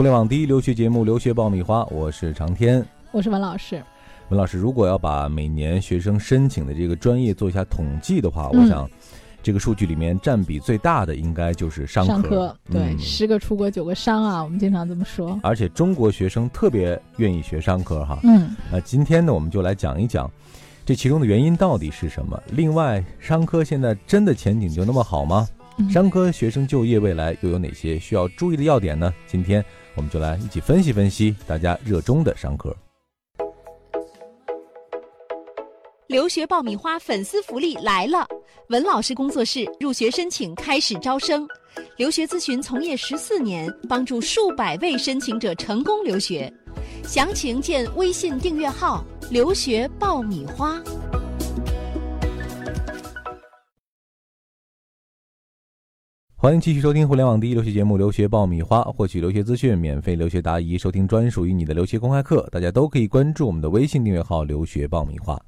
互联网第一留学节目《留学爆米花》，我是长天，我是文老师。文老师，如果要把每年学生申请的这个专业做一下统计的话，我想这个数据里面占比最大的应该就是商科。商科对，十个出国九个商啊，我们经常这么说。而且中国学生特别愿意学商科哈。嗯。那今天呢，我们就来讲一讲这其中的原因到底是什么。另外，商科现在真的前景就那么好吗？商科学生就业未来又有哪些需要注意的要点呢？今天我们就来一起分析分析大家热衷的商科。留学爆米花粉丝福利来了！文老师工作室入学申请开始招生，留学咨询从业十四年，帮助数百位申请者成功留学。详情见微信订阅号“留学爆米花”。欢迎继续收听互联网第一留学节目《留学爆米花》，获取留学资讯、免费留学答疑、收听专属于你的留学公开课，大家都可以关注我们的微信订阅号“留学爆米花”。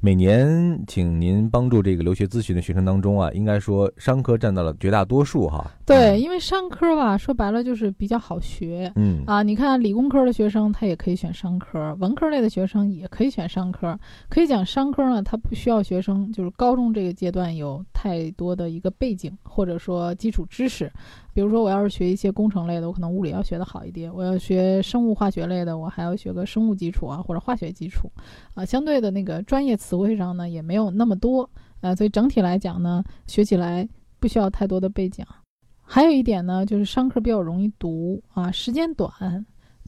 每年请您帮助这个留学咨询的学生当中啊，应该说商科占到了绝大多数哈。对，因为商科吧，说白了就是比较好学。嗯啊，你看理工科的学生他也可以选商科，文科类的学生也可以选商科。可以讲商科呢，它不需要学生就是高中这个阶段有太多的一个背景或者说基础知识。比如说，我要是学一些工程类的，我可能物理要学的好一点；我要学生物化学类的，我还要学个生物基础啊，或者化学基础，啊，相对的那个专业词汇上呢也没有那么多，啊，所以整体来讲呢，学起来不需要太多的背景。还有一点呢，就是商科比较容易读啊，时间短。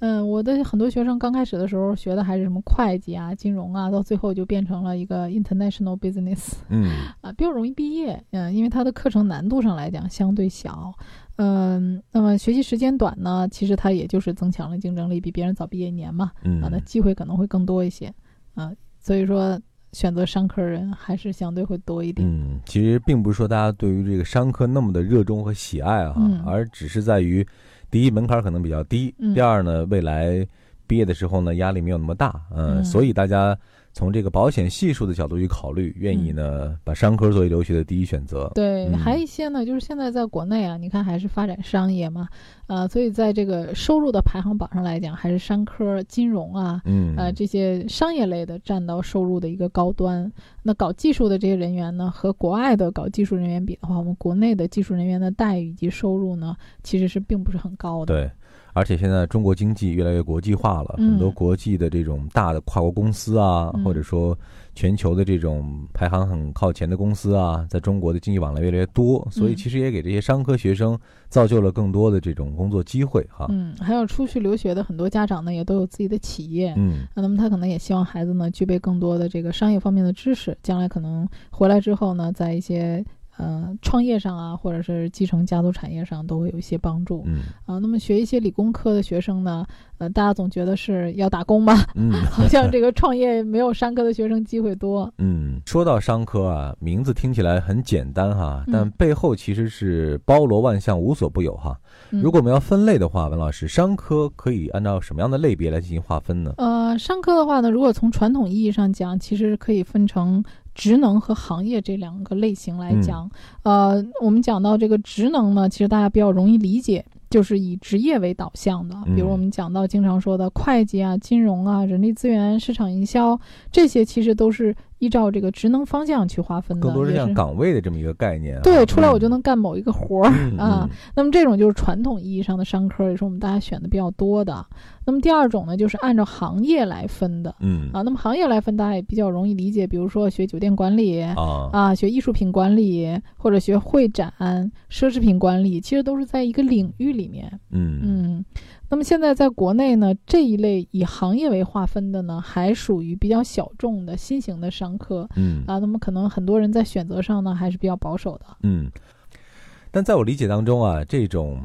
嗯，我的很多学生刚开始的时候学的还是什么会计啊、金融啊，到最后就变成了一个 international business，嗯，啊，比较容易毕业。嗯，因为它的课程难度上来讲相对小。嗯，那么学习时间短呢，其实它也就是增强了竞争力，比别人早毕业一年嘛，嗯啊，那机会可能会更多一些。啊，所以说选择商科人还是相对会多一点。嗯，其实并不是说大家对于这个商科那么的热衷和喜爱啊，而只是在于。第一门槛可能比较低，第二呢，未来毕业的时候呢，压力没有那么大，嗯，所以大家。从这个保险系数的角度去考虑，愿意呢把商科作为留学的第一选择。对，还有一些呢，就是现在在国内啊，你看还是发展商业嘛，呃，所以在这个收入的排行榜上来讲，还是商科、金融啊，嗯，呃，这些商业类的占到收入的一个高端。那搞技术的这些人员呢，和国外的搞技术人员比的话，我们国内的技术人员的待遇以及收入呢，其实是并不是很高的。对。而且现在中国经济越来越国际化了，很多国际的这种大的跨国公司啊，或者说全球的这种排行很靠前的公司啊，在中国的经济往来越来越多，所以其实也给这些商科学生造就了更多的这种工作机会哈。嗯，还有出去留学的很多家长呢，也都有自己的企业，嗯，那么他可能也希望孩子呢具备更多的这个商业方面的知识，将来可能回来之后呢，在一些。呃，创业上啊，或者是继承家族产业上，都会有一些帮助。嗯啊，那么学一些理工科的学生呢，呃，大家总觉得是要打工吧？嗯，好像这个创业没有商科的学生机会多。嗯，说到商科啊，名字听起来很简单哈，但背后其实是包罗万象，无所不有哈。如果我们要分类的话，文老师，商科可以按照什么样的类别来进行划分呢？呃，商科的话呢，如果从传统意义上讲，其实可以分成。职能和行业这两个类型来讲，呃，我们讲到这个职能呢，其实大家比较容易理解，就是以职业为导向的。比如我们讲到经常说的会计啊、金融啊、人力资源、市场营销，这些其实都是。依照这个职能方向去划分的，更多是像岗位的这么一个概念。对，出来我就能干某一个活儿啊。那么这种就是传统意义上的商科，也是我们大家选的比较多的。那么第二种呢，就是按照行业来分的。嗯啊，那么行业来分，大家也比较容易理解。比如说学酒店管理啊，啊，学艺术品管理或者学会展、奢侈品管理，其实都是在一个领域里面。嗯嗯。那么现在在国内呢，这一类以行业为划分的呢，还属于比较小众的新型的商科。嗯啊，那么可能很多人在选择上呢，还是比较保守的。嗯，但在我理解当中啊，这种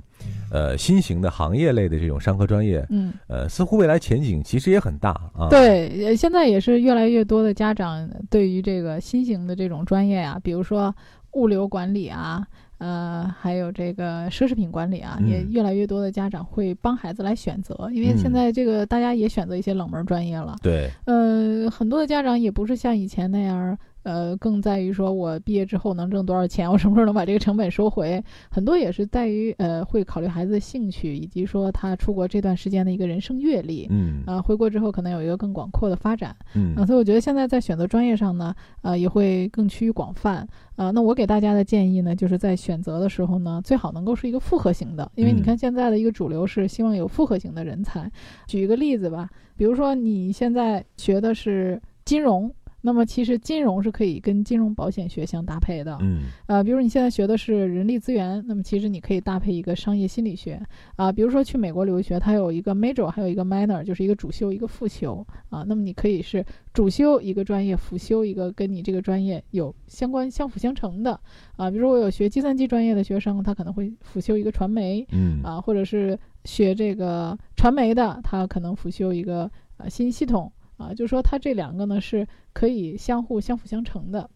呃新型的行业类的这种商科专业，嗯呃，似乎未来前景其实也很大啊。对，现在也是越来越多的家长对于这个新型的这种专业啊，比如说物流管理啊。呃，还有这个奢侈品管理啊，也越来越多的家长会帮孩子来选择，因为现在这个大家也选择一些冷门专业了。对，呃，很多的家长也不是像以前那样，呃，更在于说我毕业之后能挣多少钱，我什么时候能把这个成本收回，很多也是在于呃会考虑孩子的兴趣，以及说他出国这段时间的一个人生阅历，嗯。啊，回国之后可能有一个更广阔的发展，嗯。啊，所以我觉得现在在选择专业上呢，呃，也会更趋于广泛，啊，那我给大家的建议呢，就是在选择的时候呢，最好能够是一个复合型的，因为你嗯看现在的一个主流是希望有复合型的人才。举一个例子吧，比如说你现在学的是金融。那么其实金融是可以跟金融保险学相搭配的，嗯。呃，比如你现在学的是人力资源，那么其实你可以搭配一个商业心理学。啊、比如说去美国留学，它有一个 major，还有一个 minor，就是一个主修一个副修。啊、那么你可以是主修一个专业，辅修一个跟你这个专业有相关相辅相成的。啊、比如说我有学计算机专业的学生，他可能会辅修一个传媒嗯。啊、或者是学这个传媒的，他可能辅修一个呃信息系统啊、就说它这两个呢是可以相互相辅相成的。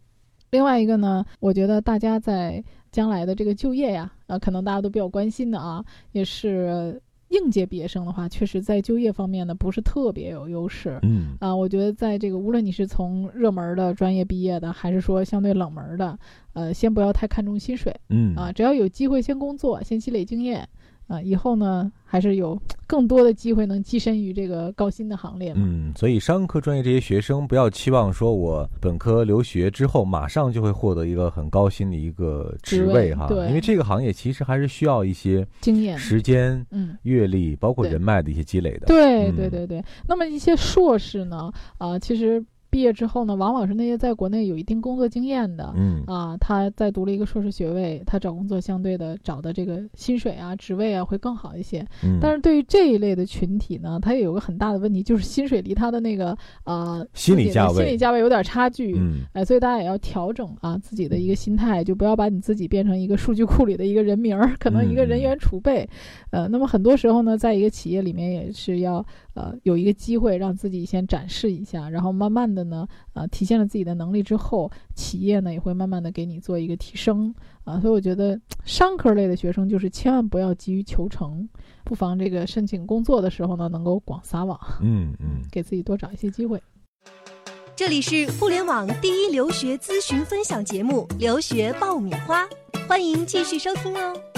另外一个呢，我觉得大家在将来的这个就业呀，啊，可能大家都比较关心的啊，也是应届毕业生的话，确实在就业方面呢不是特别有优势。嗯啊，我觉得在这个无论你是从热门的专业毕业的，还是说相对冷门的，呃，先不要太看重薪水嗯啊，只要有机会先工作，先积累经验啊，以后呢还是有更多的机会能跻身于这个高薪的行列嘛。嗯，所以商科专业这些学生不要期望说我本科留学之后马上就会获得一个很高薪的一个职职位位哈，对因为这个行业其实还是需要一些经验，时间、嗯。阅历，包括人脉的一些积累的。对嗯对对对，那么一些硕士呢，啊、其实毕业之后呢，往往是那些在国内有一定工作经验的，嗯啊，他在读了一个硕士学位，他找工作相对的找的这个薪水啊、职位啊会更好一些。嗯，但是对于这一类的群体呢，他也有个很大的问题，就是薪水离他的那个呃心理价位心理价位有点差距。嗯哎，所以大家也要调整啊自己的一个心态，就不要把你自己变成一个数据库里的一个人名儿，可能一个人员储备。呃，那么很多时候呢，在一个企业里面也是要呃有一个机会让自己先展示一下，然后慢慢的呢，呃，体现了自己的能力之后，企业呢也会慢慢的给你做一个提升啊。所以我觉得商科类的学生就是千万不要急于求成，不妨这个申请工作的时候呢，能够广撒网，嗯嗯，给自己多找一些机会。这里是互联网第一留学咨询分享节目《留学爆米花》，欢迎继续收听哦。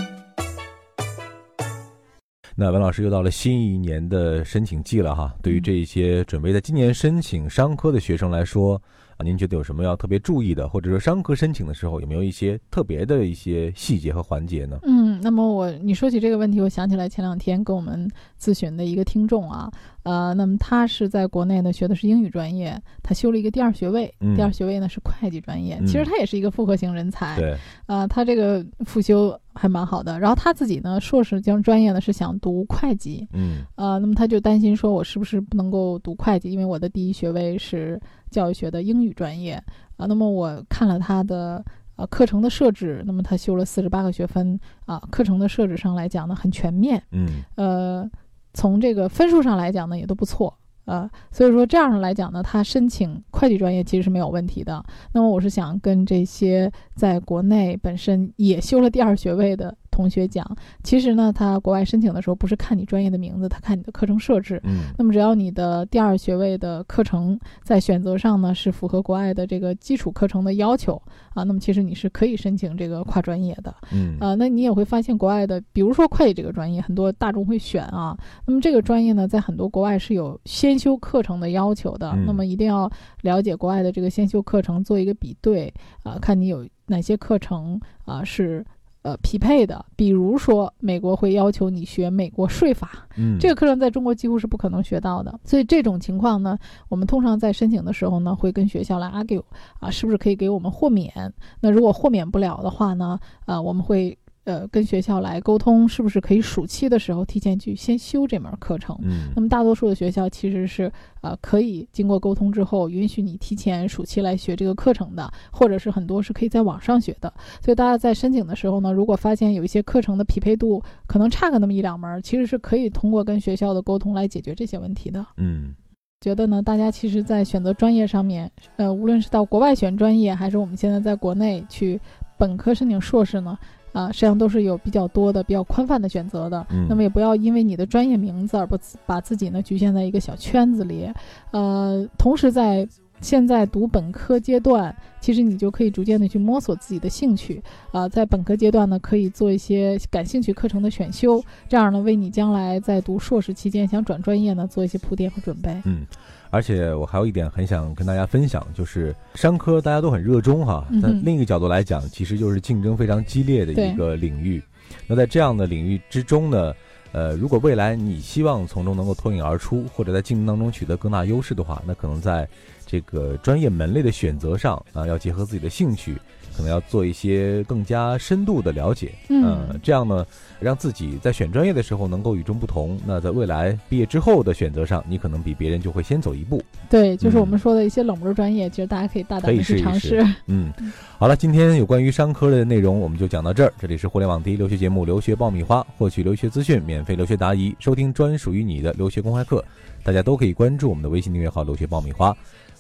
那文老师又到了新一年的申请季了哈。对于这些准备在今年申请商科的学生来说，您觉得有什么要特别注意的，或者说商科申请的时候有没有一些特别的一些细节和环节呢？嗯，那么我你说起这个问题，我想起来前两天跟我们咨询的一个听众啊，呃，那么他是在国内呢学的是英语专业，他修了一个第二学位，嗯第二学位呢是会计专业，嗯其实他也是一个复合型人才，对，啊、他这个复修还蛮好的，然后他自己呢硕士将专业呢是想读会计，嗯呃，那么他就担心说，我是不是不能够读会计？因为我的第一学位是教育学的英语专业啊。那么我看了他的呃课程的设置，那么他修了四十八个学分啊，课程的设置上来讲呢很全面，嗯呃，从这个分数上来讲呢也都不错。呃，所以说这样来讲呢，他申请会计专业其实是没有问题的。那么我是想跟这些在国内本身也修了第二学位的同学讲，其实呢，他国外申请的时候不是看你专业的名字，他看你的课程设置。嗯那么只要你的第二学位的课程在选择上呢是符合国外的这个基础课程的要求啊，那么其实你是可以申请这个跨专业的。嗯啊，那你也会发现国外的，比如说会计这个专业，很多大众会选啊。那么这个专业呢，在很多国外是有先修课程的要求的，嗯那么一定要了解国外的这个先修课程，做一个比对啊，看你有哪些课程啊是。呃，匹配的，比如说美国会要求你学美国税法，嗯，这个课程在中国几乎是不可能学到的。所以这种情况呢，我们通常在申请的时候呢，会跟学校来 argue 啊，是不是可以给我们豁免？那如果豁免不了的话呢，呃，我们会呃跟学校来沟通，是不是可以暑期的时候提前去先修这门课程。嗯那么大多数的学校其实是呃可以经过沟通之后，允许你提前暑期来学这个课程的，或者是很多是可以在网上学的。所以大家在申请的时候呢，如果发现有一些课程的匹配度可能差个那么一两门儿，其实是可以通过跟学校的沟通来解决这些问题的。嗯觉得呢，大家其实，在选择专业上面，呃，无论是到国外选专业，还是我们现在在国内去本科申请硕士呢，啊、实际上都是有比较多的、比较宽泛的选择的。嗯那么也不要因为你的专业名字而不把自己呢局限在一个小圈子里。呃，同时在现在读本科阶段，其实你就可以逐渐的去摸索自己的兴趣啊、在本科阶段呢，可以做一些感兴趣课程的选修，这样呢，为你将来在读硕士期间想转专业呢，做一些铺垫和准备。嗯，而且我还有一点很想跟大家分享，就是商科大家都很热衷哈，嗯但另一个角度来讲，其实就是竞争非常激烈的一个领域。那在这样的领域之中呢，呃，如果未来你希望从中能够脱颖而出，或者在竞争当中取得更大优势的话，那可能在这个专业门类的选择上啊、要结合自己的兴趣，可能要做一些更加深度的了解。嗯呃，这样呢，让自己在选专业的时候能够与众不同。那在未来毕业之后的选择上，你可能比别人就会先走一步。对，就是我嗯们说的一些冷门专业，其实大家可以大胆的去尝试。嗯，好了，今天有关于商科的内容我们就讲到这儿。这里是互联网第一留学节目《留学爆米花》，获取留学资讯，免费留学答疑，收听专属于你的留学公开课，大家都可以关注我们的微信订阅号“留学爆米花”。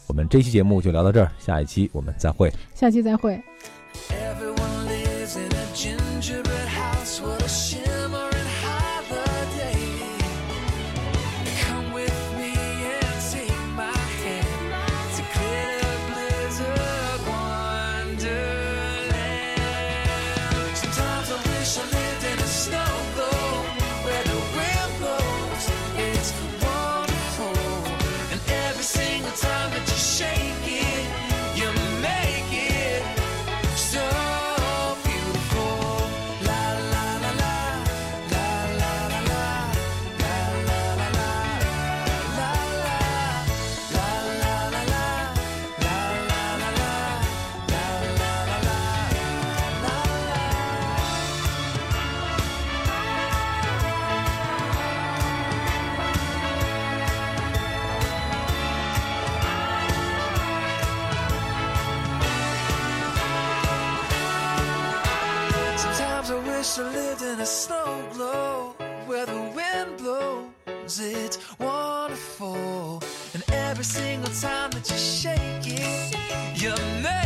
我们这期节目就聊到这儿，下一期我们再会。下期再会。wish I lived in a snow globe where the wind blows. It's wonderful. And every single time that you shake it, you're mad.